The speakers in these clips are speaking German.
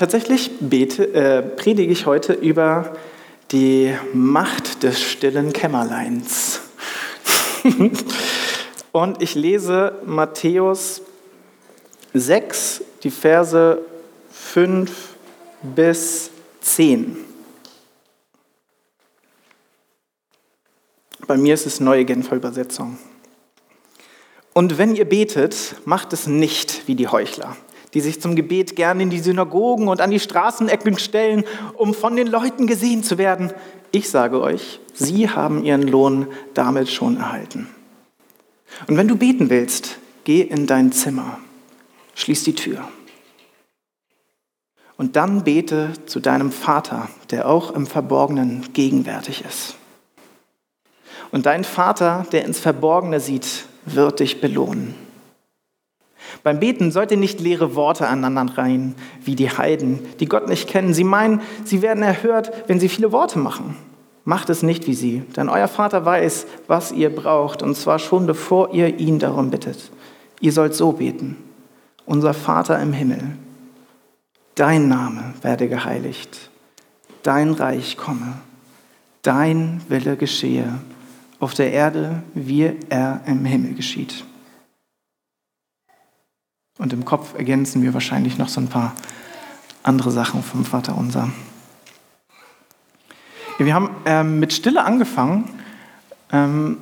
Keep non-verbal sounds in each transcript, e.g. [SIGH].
Tatsächlich bete, äh, predige ich heute über die Macht des stillen Kämmerleins. [LAUGHS] Und ich lese Matthäus 6, die Verse 5 bis 10. Bei mir ist es neue Genfer Übersetzung. Und wenn ihr betet, macht es nicht wie die Heuchler die sich zum Gebet gern in die Synagogen und an die Straßenecken stellen, um von den Leuten gesehen zu werden. Ich sage euch, sie haben ihren Lohn damit schon erhalten. Und wenn du beten willst, geh in dein Zimmer, schließ die Tür. Und dann bete zu deinem Vater, der auch im Verborgenen gegenwärtig ist. Und dein Vater, der ins Verborgene sieht, wird dich belohnen. Beim Beten sollt ihr nicht leere Worte aneinander rein, wie die Heiden, die Gott nicht kennen. Sie meinen, sie werden erhört, wenn sie viele Worte machen. Macht es nicht wie sie, denn euer Vater weiß, was ihr braucht, und zwar schon bevor ihr ihn darum bittet. Ihr sollt so beten. Unser Vater im Himmel, dein Name werde geheiligt, dein Reich komme, dein Wille geschehe, auf der Erde, wie er im Himmel geschieht. Und im Kopf ergänzen wir wahrscheinlich noch so ein paar andere Sachen vom Vater unser. Ja, wir haben ähm, mit Stille angefangen ähm,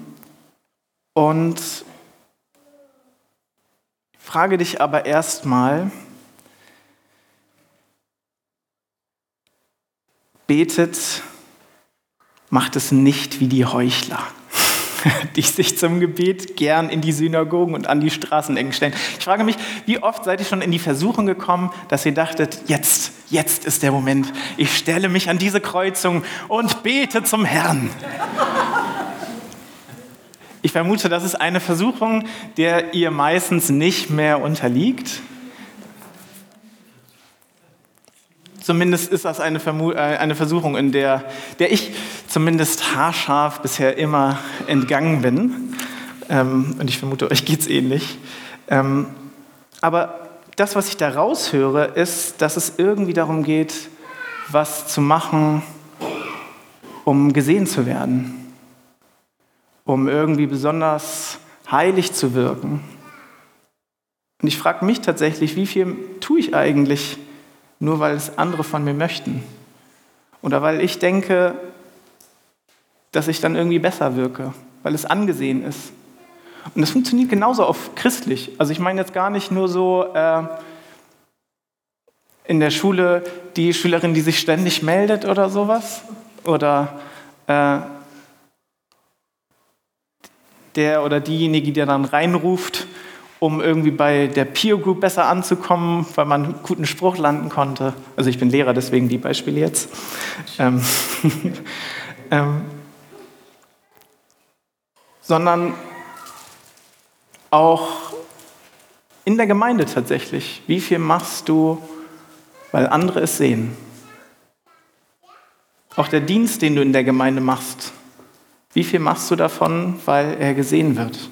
und frage dich aber erstmal, betet, macht es nicht wie die Heuchler. [LAUGHS] die sich zum Gebet gern in die Synagogen und an die Straßenecken stellen. Ich frage mich, wie oft seid ihr schon in die Versuchung gekommen, dass ihr dachtet, jetzt, jetzt ist der Moment, ich stelle mich an diese Kreuzung und bete zum Herrn. Ich vermute, das ist eine Versuchung, der ihr meistens nicht mehr unterliegt. Zumindest ist das eine, Vermu äh, eine Versuchung, in der, der ich zumindest haarscharf bisher immer entgangen bin. Ähm, und ich vermute, euch geht es ähnlich. Ähm, aber das, was ich da raushöre, ist, dass es irgendwie darum geht, was zu machen, um gesehen zu werden, um irgendwie besonders heilig zu wirken. Und ich frage mich tatsächlich, wie viel tue ich eigentlich nur weil es andere von mir möchten. Oder weil ich denke, dass ich dann irgendwie besser wirke, weil es angesehen ist. Und das funktioniert genauso auf christlich. Also ich meine jetzt gar nicht nur so äh, in der Schule die Schülerin, die sich ständig meldet oder sowas. Oder äh, der oder diejenige, die dann reinruft um irgendwie bei der Peer Group besser anzukommen, weil man einen guten Spruch landen konnte. Also ich bin Lehrer, deswegen die Beispiele jetzt. Ähm, [LAUGHS] ähm, sondern auch in der Gemeinde tatsächlich. Wie viel machst du, weil andere es sehen? Auch der Dienst, den du in der Gemeinde machst, wie viel machst du davon, weil er gesehen wird?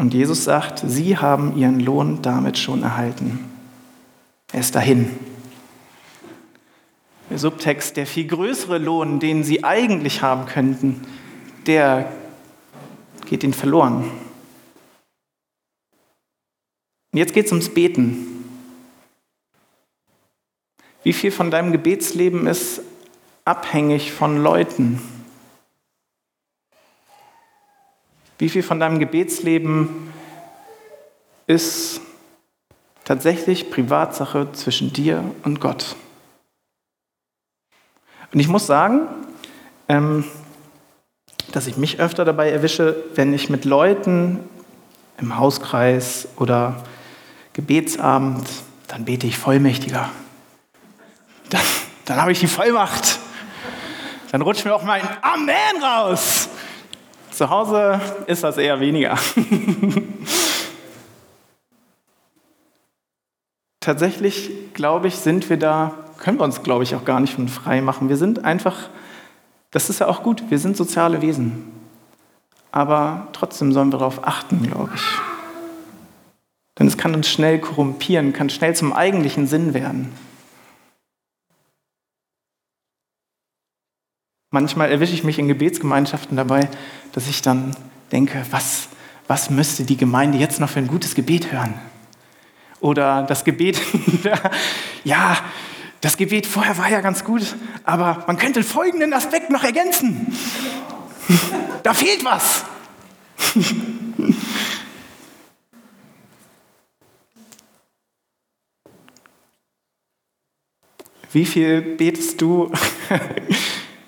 Und Jesus sagt, sie haben ihren Lohn damit schon erhalten. Er ist dahin. Der Subtext, der viel größere Lohn, den sie eigentlich haben könnten, der geht ihnen verloren. Und jetzt geht es ums Beten. Wie viel von deinem Gebetsleben ist abhängig von Leuten? Wie viel von deinem Gebetsleben ist tatsächlich Privatsache zwischen dir und Gott? Und ich muss sagen, ähm, dass ich mich öfter dabei erwische, wenn ich mit Leuten im Hauskreis oder Gebetsabend, dann bete ich vollmächtiger. Dann, dann habe ich die Vollmacht. Dann rutscht mir auch mein Amen raus. Zu Hause ist das eher weniger. [LAUGHS] Tatsächlich, glaube ich, sind wir da, können wir uns, glaube ich, auch gar nicht von frei machen. Wir sind einfach, das ist ja auch gut, wir sind soziale Wesen. Aber trotzdem sollen wir darauf achten, glaube ich, Denn es kann uns schnell korrumpieren, kann schnell zum eigentlichen Sinn werden. Manchmal erwische ich mich in Gebetsgemeinschaften dabei, dass ich dann denke, was, was müsste die Gemeinde jetzt noch für ein gutes Gebet hören? Oder das Gebet, [LAUGHS] ja, das Gebet vorher war ja ganz gut, aber man könnte folgenden Aspekt noch ergänzen. [LAUGHS] Da fehlt was. [LAUGHS] Wie viel betest du?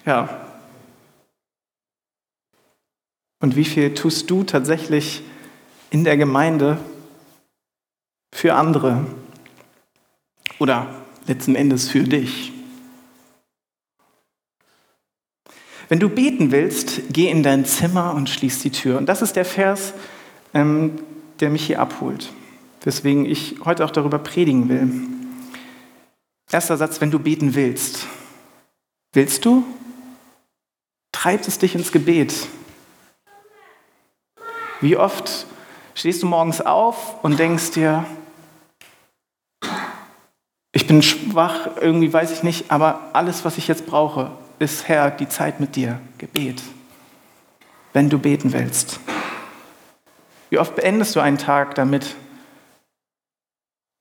Ja. Und wie viel tust du tatsächlich in der Gemeinde für andere? Oder letzten Endes für dich? Wenn du beten willst, geh in dein Zimmer und schließ die Tür. Und das ist der Vers, ähm, der mich hier abholt, weswegen ich heute auch darüber predigen will. Erster Satz, wenn du beten willst. Willst du? Treibt es dich ins Gebet. Wie oft stehst du morgens auf und denkst dir, ich bin schwach, irgendwie weiß ich nicht, aber alles, was ich jetzt brauche, ist Herr, die Zeit mit dir, Gebet. Wenn du beten willst. Wie oft beendest du einen Tag damit,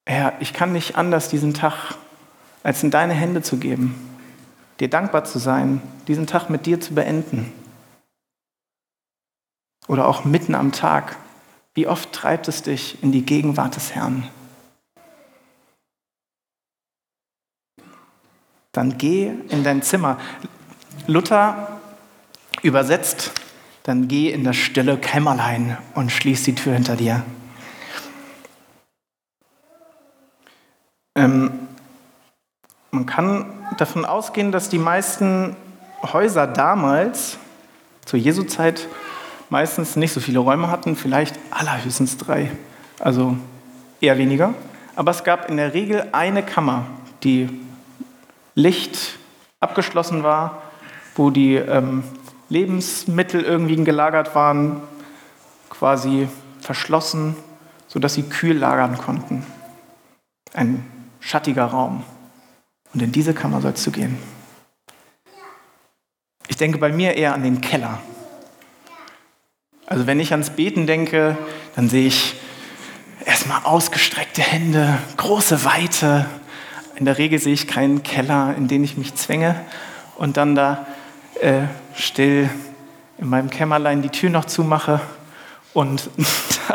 Herr, ich kann nicht anders diesen Tag als in deine Hände zu geben, dir dankbar zu sein, diesen Tag mit dir zu beenden. Oder auch mitten am Tag. Wie oft treibt es dich in die Gegenwart des Herrn? Dann geh in dein Zimmer. Luther übersetzt, dann geh in das stille Kämmerlein und schließ die Tür hinter dir. Ähm, man kann davon ausgehen, dass die meisten Häuser damals, zur Jesu-Zeit, meistens nicht so viele Räume hatten, vielleicht allerhöchstens drei, also eher weniger. Aber es gab in der Regel eine Kammer, die Licht abgeschlossen war, wo die ähm, Lebensmittel irgendwie gelagert waren, quasi verschlossen, sodass sie kühl lagern konnten. Ein schattiger Raum. Und in diese Kammer sollst du gehen. Ich denke bei mir eher an den Keller. Also wenn ich ans Beten denke, dann sehe ich erstmal ausgestreckte Hände, große Weite. In der Regel sehe ich keinen Keller, in den ich mich zwänge und dann da äh, still in meinem Kämmerlein die Tür noch zumache und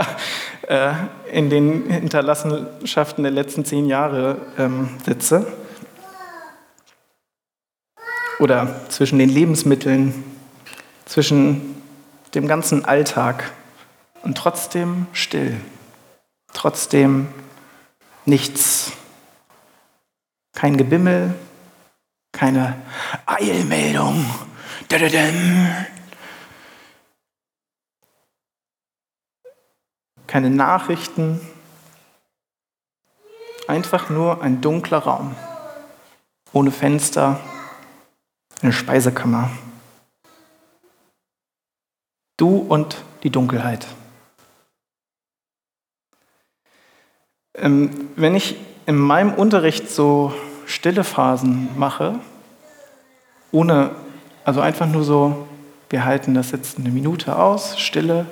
[LAUGHS] äh, in den Hinterlassenschaften der letzten zehn Jahre ähm, sitze oder zwischen den Lebensmitteln, zwischen dem ganzen Alltag und trotzdem still, trotzdem nichts, kein Gebimmel, keine Eilmeldung. Keine Nachrichten, einfach nur ein dunkler Raum, ohne Fenster, eine Speisekammer. Du und die Dunkelheit. Ähm, wenn ich in meinem Unterricht so stille Phasen mache, ohne, also einfach nur so, wir halten das jetzt eine Minute aus, Stille,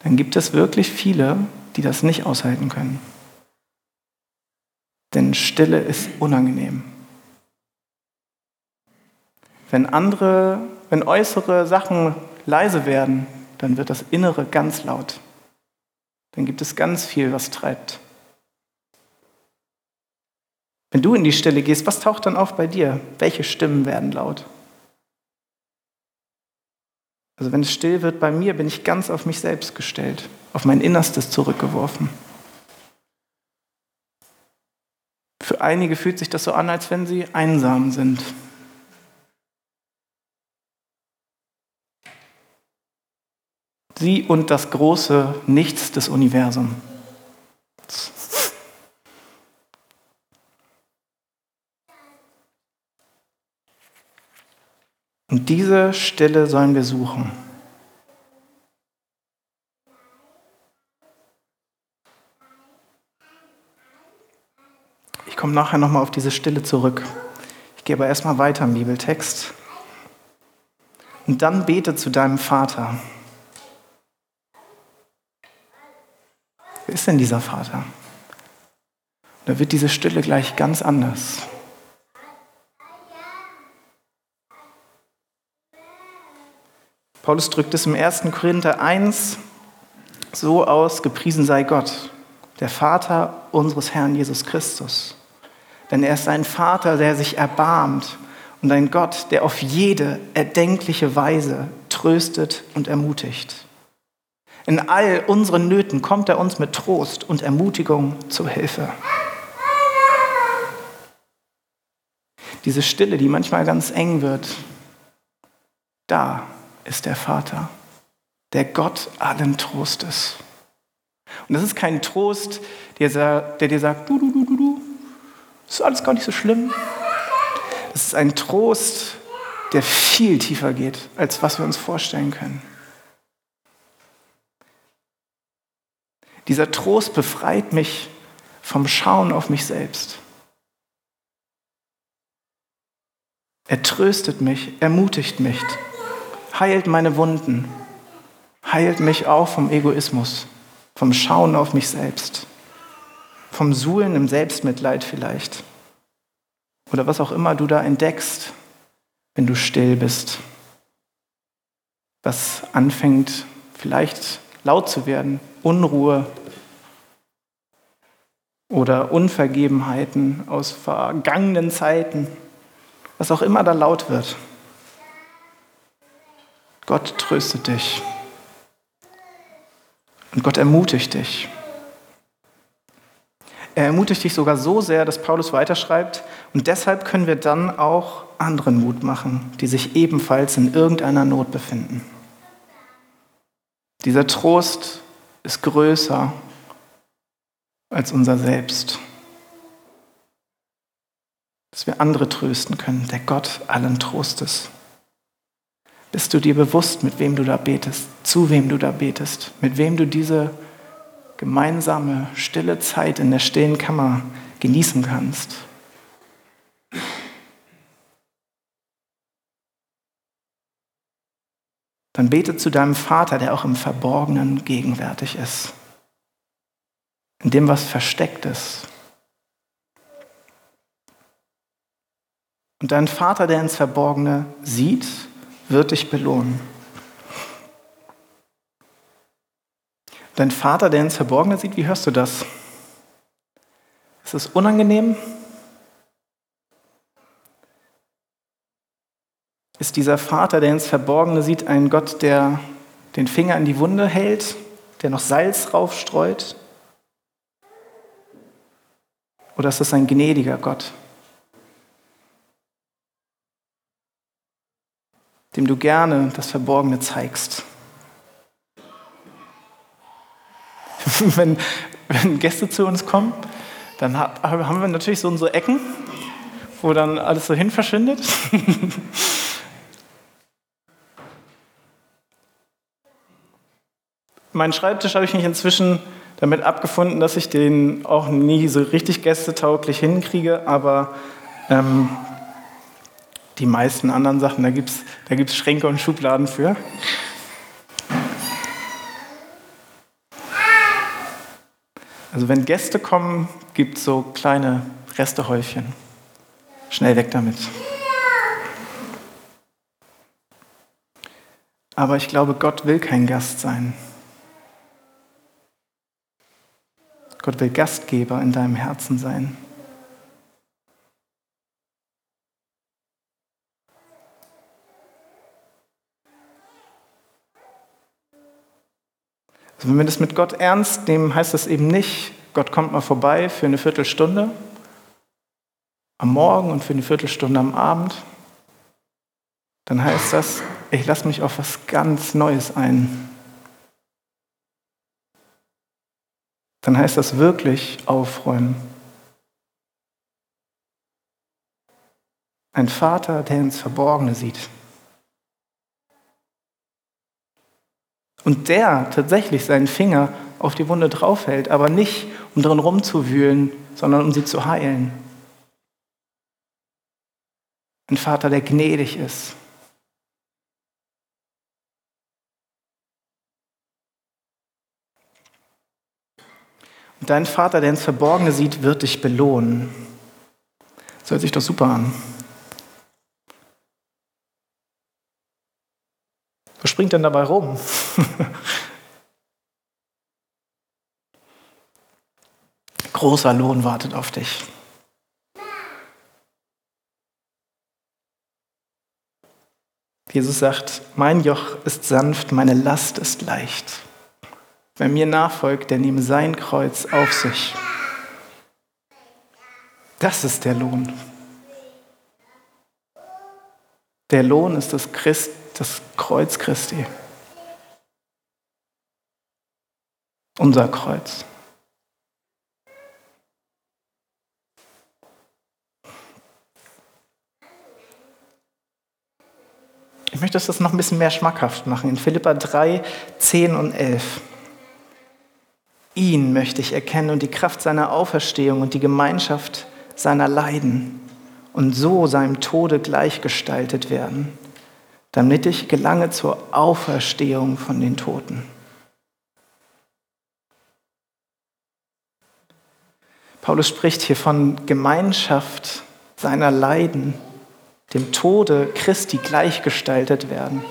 dann gibt es wirklich viele, die das nicht aushalten können. Denn Stille ist unangenehm. Wenn andere, wenn äußere Sachen leise werden, dann wird das Innere ganz laut. Dann gibt es ganz viel, was treibt. Wenn du in die Stille gehst, was taucht dann auf bei dir? Welche Stimmen werden laut? Also wenn es still wird bei mir, bin ich ganz auf mich selbst gestellt, auf mein Innerstes zurückgeworfen. Für einige fühlt sich das so an, als wenn sie einsam sind, Sie und das große Nichts des Universums. Und diese Stille sollen wir suchen. Ich komme nachher nochmal auf diese Stille zurück. Ich gehe aber erstmal weiter im Bibeltext. Und dann bete zu deinem Vater. Ist denn dieser Vater? Da wird diese Stille gleich ganz anders. Paulus drückt es im 1. Korinther 1 so aus, gepriesen sei Gott, der Vater unseres Herrn Jesus Christus. Denn er ist ein Vater, der sich erbarmt und ein Gott, der auf jede erdenkliche Weise tröstet und ermutigt. In all unseren Nöten kommt er uns mit Trost und Ermutigung zu Hilfe. Diese Stille, die manchmal ganz eng wird, da ist der Vater, der Gott allen Trostes. Und das ist kein Trost, der, dir sagt, du, du, du, du, du, ist alles gar nicht so schlimm. Das ist ein Trost, der viel tiefer geht, als was wir uns vorstellen können. Dieser Trost befreit mich vom Schauen auf mich selbst. Er tröstet mich, ermutigt mich, heilt meine Wunden, heilt mich auch vom Egoismus, vom Schauen auf mich selbst, vom Suhlen im Selbstmitleid vielleicht oder was auch immer du da entdeckst, wenn du still bist, was anfängt vielleicht laut zu werden, Unruhe oder Unvergebenheiten aus vergangenen Zeiten, was auch immer da laut wird. Gott tröstet dich. Und Gott ermutigt dich. Er ermutigt dich sogar so sehr, dass Paulus weiterschreibt, und deshalb können wir dann auch anderen Mut machen, die sich ebenfalls in irgendeiner Not befinden. Dieser Trost ist größer als unser Selbst. Dass wir andere trösten können, der Gott allen Trostes. Bist du dir bewusst, mit wem du da betest, zu wem du da betest, mit wem du diese gemeinsame, stille Zeit in der stillen Kammer genießen kannst? Dann bete zu deinem Vater, der auch im Verborgenen gegenwärtig ist, in dem, was versteckt ist. Und dein Vater, der ins Verborgene sieht, wird dich belohnen. Dein Vater, der ins Verborgene sieht, wie hörst du das? Ist es unangenehm? Ist dieser Vater, der ins Verborgene sieht, ein Gott, der den Finger in die Wunde hält, der noch Salz raufstreut? Oder ist es ein gnädiger Gott, dem du gerne das Verborgene zeigst. [LAUGHS] wenn, wenn Gäste zu uns kommen, dann haben wir natürlich so unsere Ecken, wo dann alles so hin verschwindet. [LAUGHS] Meinen Schreibtisch habe ich mich inzwischen damit abgefunden, dass ich den auch nie so richtig gästetauglich hinkriege, aber ähm, die meisten anderen Sachen, da gibt es da gibt's Schränke und Schubladen für. Also wenn Gäste kommen, gibt es so kleine Restehäufchen. Schnell weg damit. Aber ich glaube, Gott will kein Gast sein. Gott will Gastgeber in deinem Herzen sein. Also wenn wir das mit Gott ernst nehmen, heißt das eben nicht, Gott kommt mal vorbei für eine Viertelstunde am Morgen und für eine Viertelstunde am Abend. Dann heißt das, ich lasse mich auf was ganz Neues ein. Dann heißt das wirklich aufräumen. Ein Vater, der ins Verborgene sieht. und der tatsächlich seinen Finger auf die Wunde draufhält, aber nicht, um drin rumzuwühlen, sondern um sie zu heilen. Ein Vater, der gnädig ist. Dein Vater, der ins Verborgene sieht, wird dich belohnen. Das hört sich doch super an. Was springt denn dabei rum? [LAUGHS] Großer Lohn wartet auf dich. Jesus sagt, mein Joch ist sanft, meine Last ist leicht. Wer mir nachfolgt, der nehme sein Kreuz auf sich. Das ist der Lohn. Der Lohn ist das, Christ, das Kreuz Christi. Unser Kreuz. Ich möchte das noch ein bisschen mehr schmackhaft machen. In Philippa 3, 10 und 11. Ihn möchte ich erkennen und die Kraft seiner Auferstehung und die Gemeinschaft seiner Leiden und so seinem Tode gleichgestaltet werden, damit ich gelange zur Auferstehung von den Toten. Paulus spricht hier von Gemeinschaft seiner Leiden, dem Tode Christi gleichgestaltet werden.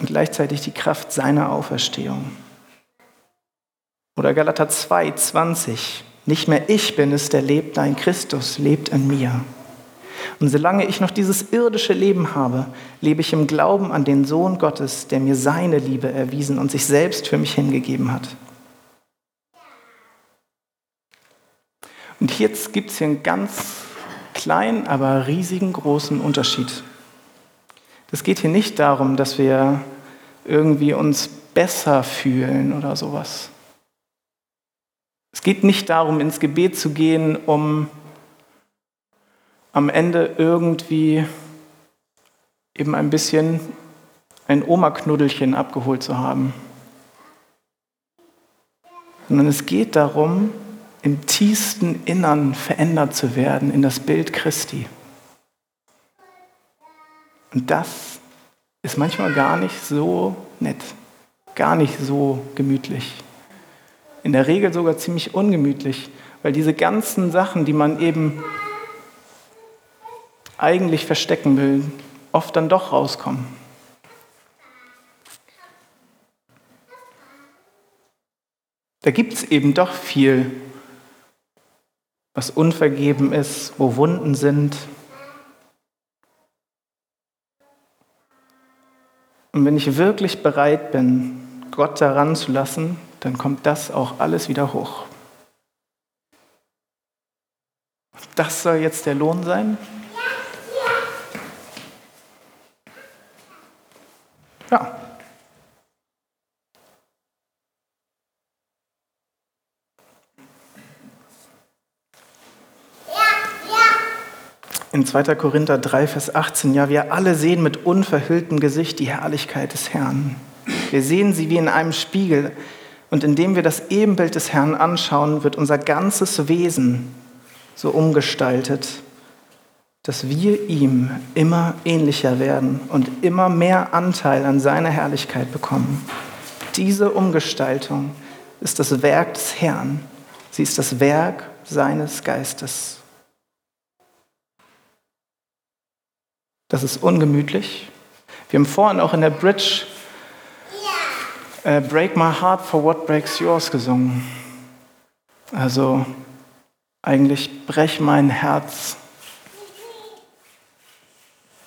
Und gleichzeitig die Kraft seiner Auferstehung. Oder Galater 2, 20. Nicht mehr ich bin es, der lebt, dein Christus lebt in mir. Und solange ich noch dieses irdische Leben habe, lebe ich im Glauben an den Sohn Gottes, der mir seine Liebe erwiesen und sich selbst für mich hingegeben hat. Und jetzt gibt es hier einen ganz kleinen, aber riesigen großen Unterschied. Es geht hier nicht darum, dass wir irgendwie uns besser fühlen oder sowas. Es geht nicht darum, ins Gebet zu gehen, um am Ende irgendwie eben ein bisschen ein Oma-Knuddelchen abgeholt zu haben. Sondern es geht darum, im tiefsten Innern verändert zu werden in das Bild Christi. Und das ist manchmal gar nicht so nett, gar nicht so gemütlich in der Regel sogar ziemlich ungemütlich, weil diese ganzen Sachen, die man eben eigentlich verstecken will, oft dann doch rauskommen. Da gibt es eben doch viel, was unvergeben ist, wo Wunden sind. Und wenn ich wirklich bereit bin, Gott daran zu lassen, dann kommt das auch alles wieder hoch. Das soll jetzt der Lohn sein? In 2. Korinther 3, Vers 18, ja, wir alle sehen mit unverhülltem Gesicht die Herrlichkeit des Herrn. Wir sehen sie wie in einem Spiegel. Und indem wir das Ebenbild des Herrn anschauen, wird unser ganzes Wesen so umgestaltet, dass wir ihm immer ähnlicher werden und immer mehr Anteil an seiner Herrlichkeit bekommen. Diese Umgestaltung ist das Werk des Herrn. Sie ist das Werk seines Geistes. Das ist ungemütlich. Wir haben vorhin auch in der Bridge äh, Break My Heart for What Breaks Yours gesungen. Also eigentlich brech mein Herz,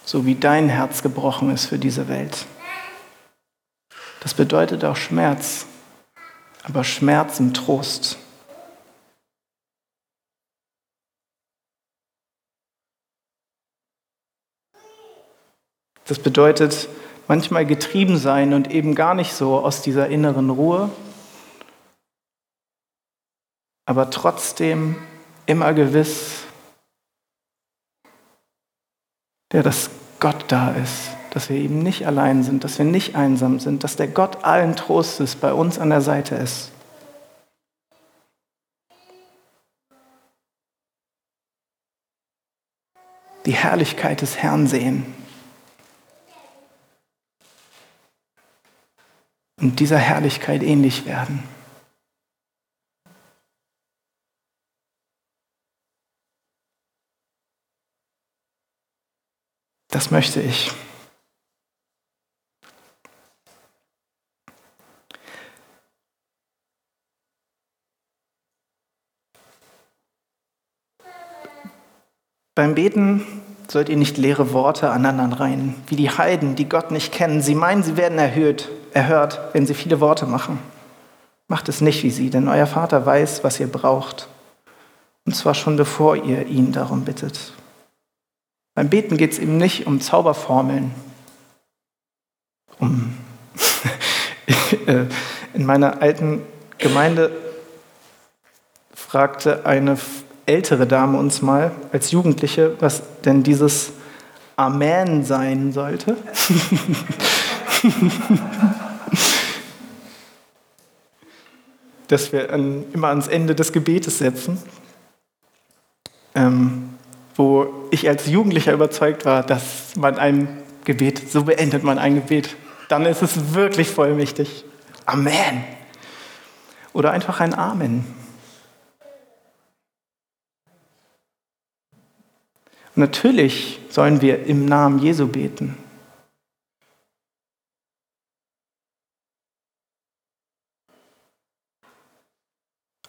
so wie dein Herz gebrochen ist für diese Welt. Das bedeutet auch Schmerz, aber Schmerz im Trost. Das bedeutet, manchmal getrieben sein und eben gar nicht so aus dieser inneren Ruhe, aber trotzdem immer gewiss, der dass Gott da ist, dass wir eben nicht allein sind, dass wir nicht einsam sind, dass der Gott allen Trostes bei uns an der Seite ist. Die Herrlichkeit des Herrn sehen. Und dieser Herrlichkeit ähnlich werden. Das möchte ich. Beim Beten sollt ihr nicht leere Worte aneinander rein, wie die Heiden, die Gott nicht kennen. Sie meinen, sie werden erhöht, erhört, wenn sie viele Worte machen. Macht es nicht wie sie, denn euer Vater weiß, was ihr braucht. Und zwar schon bevor ihr ihn darum bittet. Beim Beten geht es eben nicht um Zauberformeln. Um [LAUGHS] äh, in meiner alten Gemeinde fragte eine ältere Dame uns mal als Jugendliche, was denn dieses Amen sein sollte. [LAUGHS] Dass wir an, immer ans Ende des Gebetes setzen, ähm, wo ich als Jugendlicher überzeugt war, dass man ein Gebet, so beendet man ein Gebet, dann ist es wirklich vollmächtig. Amen. Oder einfach ein Amen. Natürlich sollen wir im Namen Jesu beten.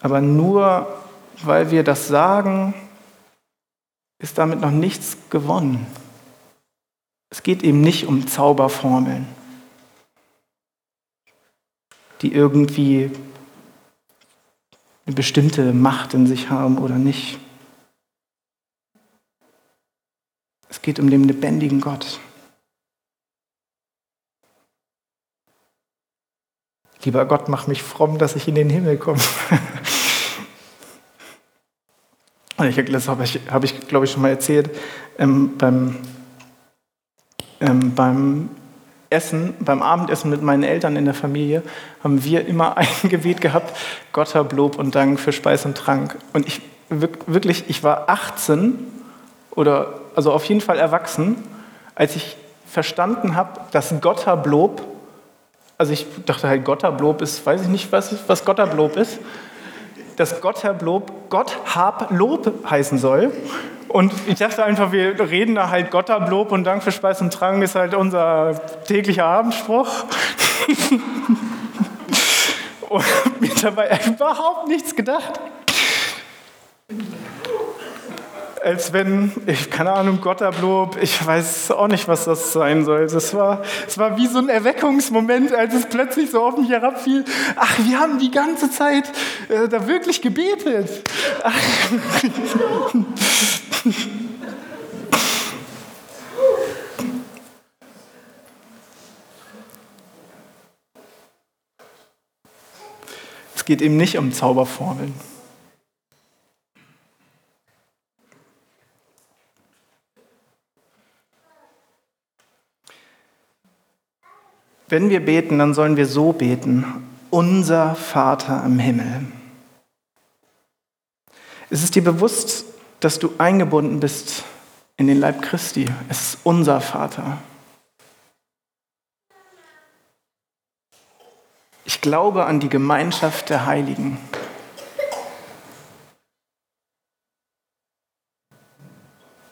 Aber nur weil wir das sagen, ist damit noch nichts gewonnen. Es geht eben nicht um Zauberformeln, die irgendwie eine bestimmte Macht in sich haben oder nicht. Es geht um den lebendigen Gott. Lieber Gott, mach mich fromm, dass ich in den Himmel komme. [LAUGHS] das habe ich, hab ich glaube ich, schon mal erzählt. Ähm, beim, ähm, beim Essen, beim Abendessen mit meinen Eltern in der Familie, haben wir immer [LAUGHS] ein Gebet gehabt: Gott hab Lob und Dank für Speis und Trank. Und ich wirklich, ich war 18 oder also auf jeden Fall erwachsen, als ich verstanden habe, dass Gottablob, also ich dachte halt, Gottablob ist, weiß ich nicht, was, was Gottablob ist, dass Gottablob Gott hab Lob heißen soll. Und ich dachte einfach, wir reden da halt Gottablob und Dank für Speis und Trank ist halt unser täglicher Abendspruch. [LAUGHS] und mir dabei überhaupt nichts gedacht als wenn, ich, keine Ahnung, Gottablob, ich weiß auch nicht, was das sein soll. Es war, war wie so ein Erweckungsmoment, als es plötzlich so auf mich herabfiel. Ach, wir haben die ganze Zeit äh, da wirklich gebetet. Ach. Es geht eben nicht um Zauberformeln. Wenn wir beten, dann sollen wir so beten. Unser Vater im Himmel. Ist es dir bewusst, dass du eingebunden bist in den Leib Christi? Es ist unser Vater. Ich glaube an die Gemeinschaft der Heiligen.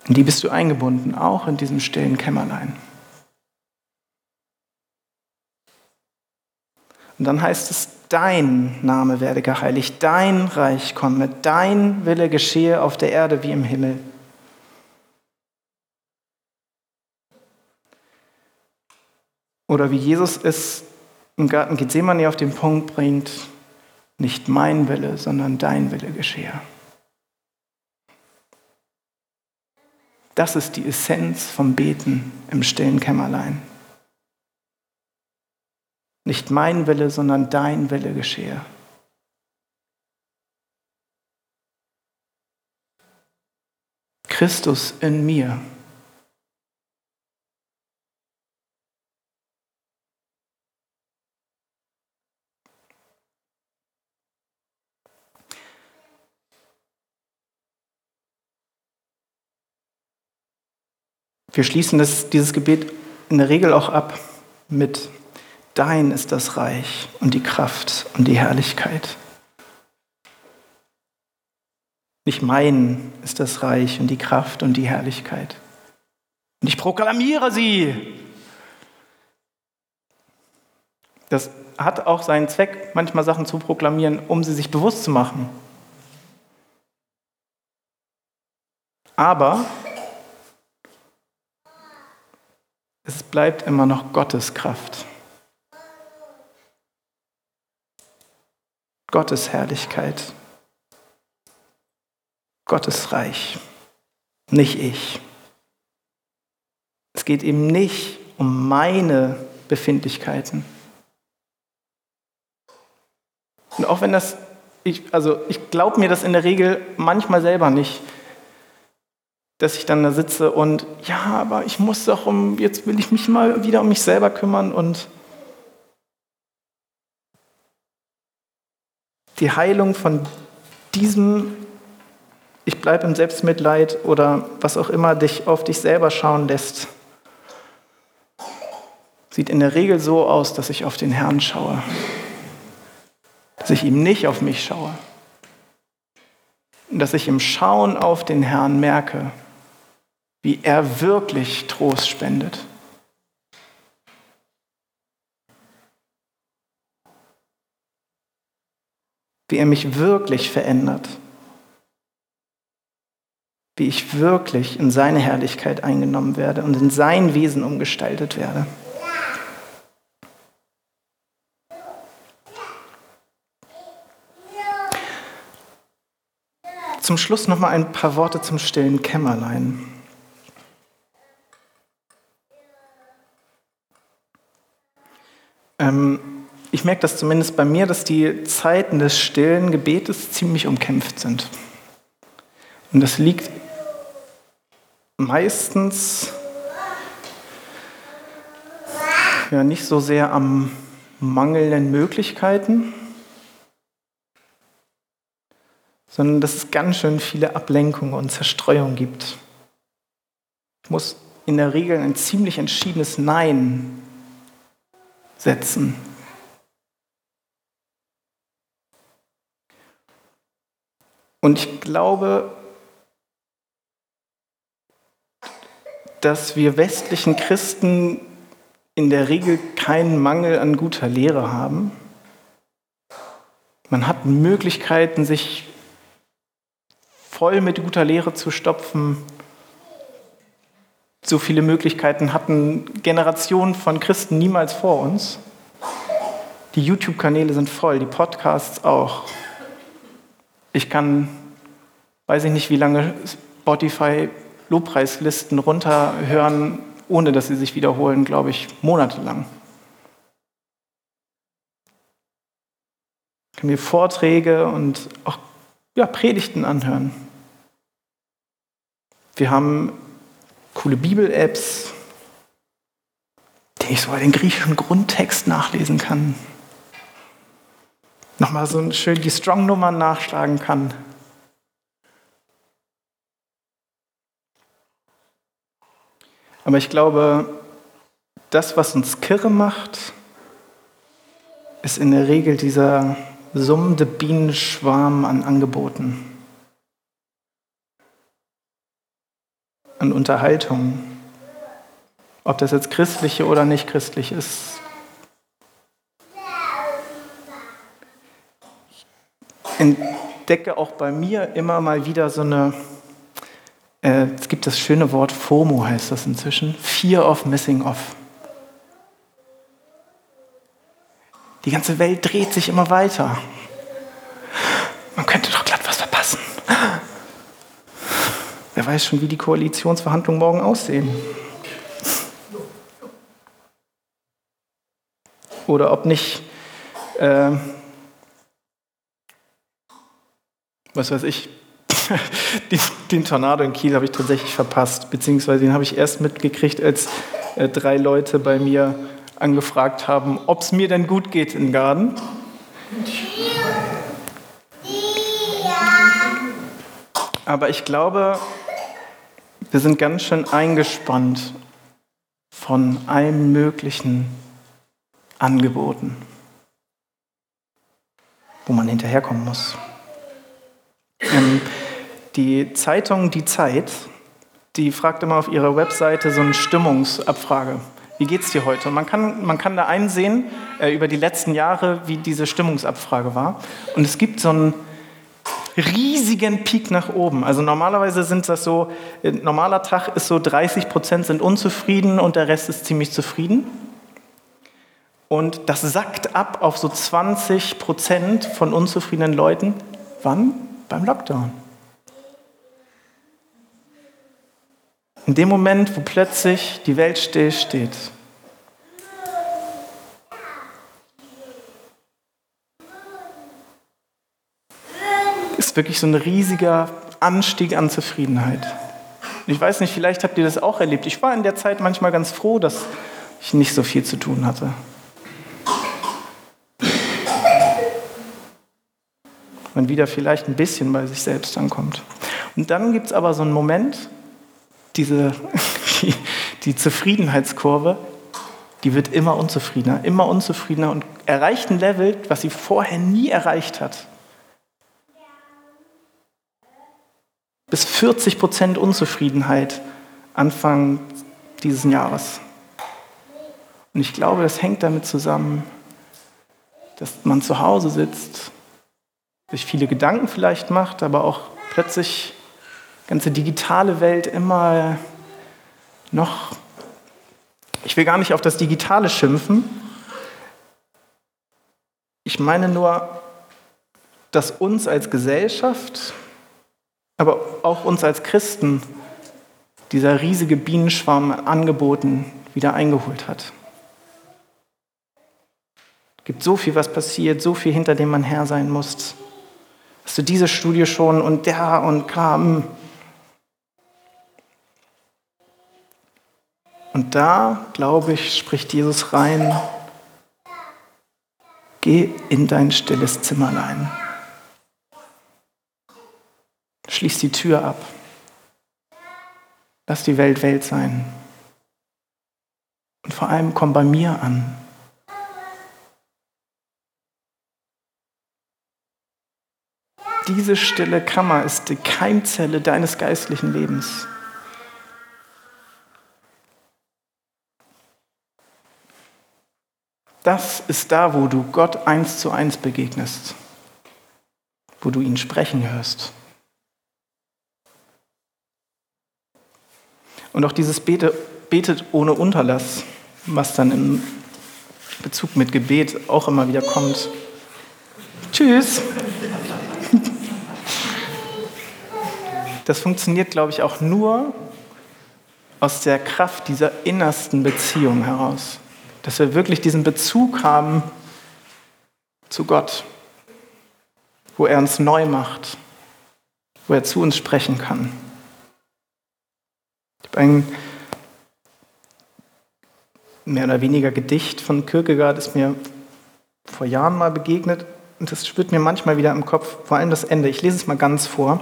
In die bist du eingebunden, auch in diesem stillen Kämmerlein. Und dann heißt es, dein Name werde geheiligt, dein Reich komme, dein Wille geschehe auf der Erde wie im Himmel. Oder wie Jesus es im Garten Gethsemane auf den Punkt bringt, nicht mein Wille, sondern dein Wille geschehe. Das ist die Essenz vom Beten im stillen Kämmerlein. Nicht mein Wille, sondern dein Wille geschehe. Christus in mir. Wir schließen das, dieses Gebet in der Regel auch ab mit Dein ist das Reich und die Kraft und die Herrlichkeit. Nicht mein ist das Reich und die Kraft und die Herrlichkeit. Und ich proklamiere sie. Das hat auch seinen Zweck, manchmal Sachen zu proklamieren, um sie sich bewusst zu machen. Aber es bleibt immer noch Gottes Kraft. Gottes Herrlichkeit. Gottes Reich. Nicht ich. Es geht eben nicht um meine Befindlichkeiten. Und auch wenn das, ich, also ich glaube mir das in der Regel manchmal selber nicht, dass ich dann da sitze und ja, aber ich muss doch um, jetzt will ich mich mal wieder um mich selber kümmern und die Heilung von diesem, ich bleibe im Selbstmitleid oder was auch immer dich auf dich selber schauen lässt, sieht in der Regel so aus, dass ich auf den Herrn schaue, dass ich ihm nicht auf mich schaue und dass ich im Schauen auf den Herrn merke, wie er wirklich Trost spendet. Wie er mich wirklich verändert. Wie ich wirklich in seine Herrlichkeit eingenommen werde und in sein Wesen umgestaltet werde. Zum Schluss noch mal ein paar Worte zum stillen Kämmerlein. Ähm, ich merke das zumindest bei mir, dass die Zeiten des stillen Gebetes ziemlich umkämpft sind. Und das liegt meistens ja nicht so sehr am mangelnden Möglichkeiten, sondern dass es ganz schön viele Ablenkungen und Zerstreuung gibt. Ich muss in der Regel ein ziemlich entschiedenes Nein setzen. Und ich glaube, dass wir westlichen Christen in der Regel keinen Mangel an guter Lehre haben. Man hat Möglichkeiten, sich voll mit guter Lehre zu stopfen. So viele Möglichkeiten hatten Generationen von Christen niemals vor uns. Die YouTube-Kanäle sind voll, die Podcasts auch. Ich kann, weiß ich nicht, wie lange Spotify Lobpreislisten runterhören, ohne dass sie sich wiederholen, glaube ich, monatelang. Ich kann mir Vorträge und auch ja, Predigten anhören. Wir haben coole Bibel-Apps, die ich sogar den griechischen Grundtext nachlesen kann. Nochmal so schön die Strong-Nummern nachschlagen kann. Aber ich glaube, das, was uns kirre macht, ist in der Regel dieser summende Bienenschwarm an Angeboten. an Unterhaltung. Ob das jetzt christliche oder nicht christlich ist. Entdecke auch bei mir immer mal wieder so eine, äh, es gibt das schöne Wort FOMO heißt das inzwischen, Fear of Missing Off. Die ganze Welt dreht sich immer weiter. Man könnte doch glatt was verpassen. Wer weiß schon, wie die Koalitionsverhandlungen morgen aussehen. Oder ob nicht, äh, was weiß ich, [LAUGHS] den, den, Tornado in Kiel habe ich tatsächlich verpasst, beziehungsweise den habe ich erst mitgekriegt, als äh, drei Leute bei mir angefragt haben, ob es mir denn gut geht in Garden. Aber ich glaube, Wir sind ganz schön eingespannt von allen möglichen Angeboten, wo man hinterherkommen muss. Ähm, die Zeitung Die Zeit, die fragt immer auf ihrer Webseite so eine Stimmungsabfrage. Wie geht's dir heute? Man kann, man kann da einsehen äh, über die letzten Jahre, wie diese Stimmungsabfrage war. Und es gibt so einen riesigen Peak nach oben. Also normalerweise sind das so, äh, normaler Tag ist so 30 Prozent sind unzufrieden und der Rest ist ziemlich zufrieden. Und das sackt ab auf so 20 Prozent von unzufriedenen Leuten. Wann? Beim Lockdown. In dem Moment, wo plötzlich die Welt stillsteht. Ist wirklich so ein riesiger Anstieg an Zufriedenheit. Ich weiß nicht, vielleicht habt ihr das auch erlebt. Ich war in der Zeit manchmal ganz froh, dass ich nicht so viel zu tun hatte. Man wieder vielleicht ein bisschen bei sich selbst ankommt. Und dann gibt es aber so einen Moment, diese, die, [LAUGHS] die Zufriedenheitskurve, die wird immer unzufriedener, immer unzufriedener und erreicht ein Level, was sie vorher nie erreicht hat. Bis 40 Prozent Unzufriedenheit Anfang dieses Jahres. Und ich glaube, das hängt damit zusammen, dass man zu Hause sitzt, sich viele Gedanken vielleicht macht, aber auch plötzlich ganze digitale Welt immer noch, ich will gar nicht auf das Digitale schimpfen, ich meine nur, dass uns als Gesellschaft, aber auch uns als Christen dieser riesige Bienenschwarm an Angeboten wieder eingeholt hat. Es gibt so viel, was passiert, so viel, hinter dem man her sein muss. Hast du diese Studie schon und der und kam. Und da, glaube ich, spricht Jesus rein, geh in dein stilles Zimmerlein. Schließ die Tür ab. Lass die Welt Welt sein. Und vor allem komm bei mir an. Diese stille Kammer ist die Keimzelle deines geistlichen Lebens. Das ist da, wo du Gott eins zu eins begegnest, wo du ihn sprechen hörst. Und auch dieses Bete, Betet ohne Unterlass, was dann im Bezug mit Gebet auch immer wieder kommt. Tschüss. Das funktioniert, glaube ich, auch nur aus der Kraft dieser innersten Beziehung heraus. Dass wir wirklich diesen Bezug haben zu Gott, wo er uns neu macht, wo er zu uns sprechen kann. Ich habe ein mehr oder weniger Gedicht von Kierkegaard, ist mir vor Jahren mal begegnet und das spürt mir manchmal wieder im Kopf, vor allem das Ende. Ich lese es mal ganz vor.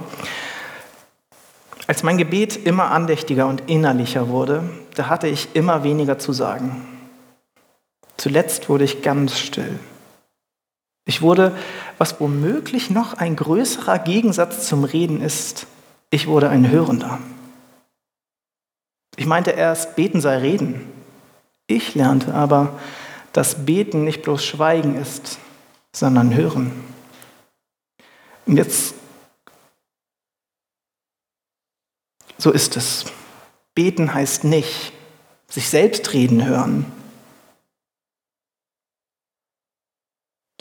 Als mein Gebet immer andächtiger und innerlicher wurde, da hatte ich immer weniger zu sagen. Zuletzt wurde ich ganz still. Ich wurde, was womöglich noch ein größerer Gegensatz zum Reden ist, ich wurde ein Hörender. Ich meinte erst, beten sei reden. Ich lernte aber, dass beten nicht bloß Schweigen ist, sondern hören. Und jetzt, so ist es. Beten heißt nicht, sich selbst reden hören,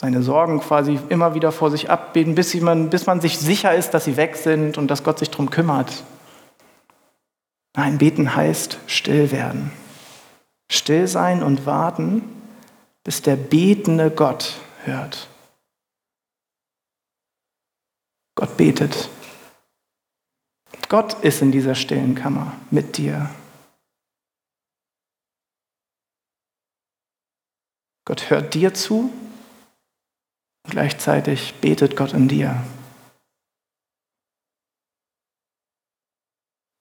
seine Sorgen quasi immer wieder vor sich abbeten, bis man, bis man sich sicher ist, dass sie weg sind und dass Gott sich darum kümmert. Nein, beten heißt still werden. Still sein und warten, bis der betende Gott hört. Gott betet. Gott ist in dieser stillen Kammer mit dir. Gott hört dir zu Gleichzeitig betet Gott in dir.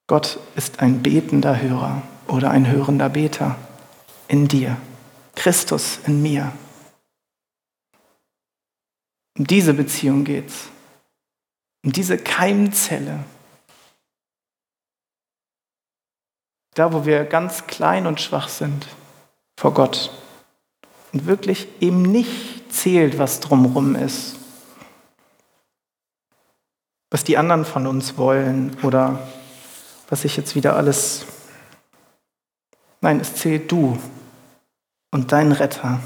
Gott ist ein betender Hörer oder ein hörender Beter in dir. Christus in mir. Um diese Beziehung geht's. Um diese Keimzelle. Da, wo wir ganz klein und schwach sind vor Gott. Und wirklich eben nicht zählt, was drumherum ist. Was die anderen von uns wollen oder was ich jetzt wieder alles. Nein, es zählt du und dein Retter.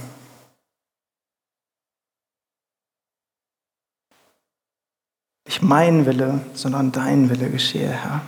Nicht mein Wille, sondern dein Wille geschehe, Herr.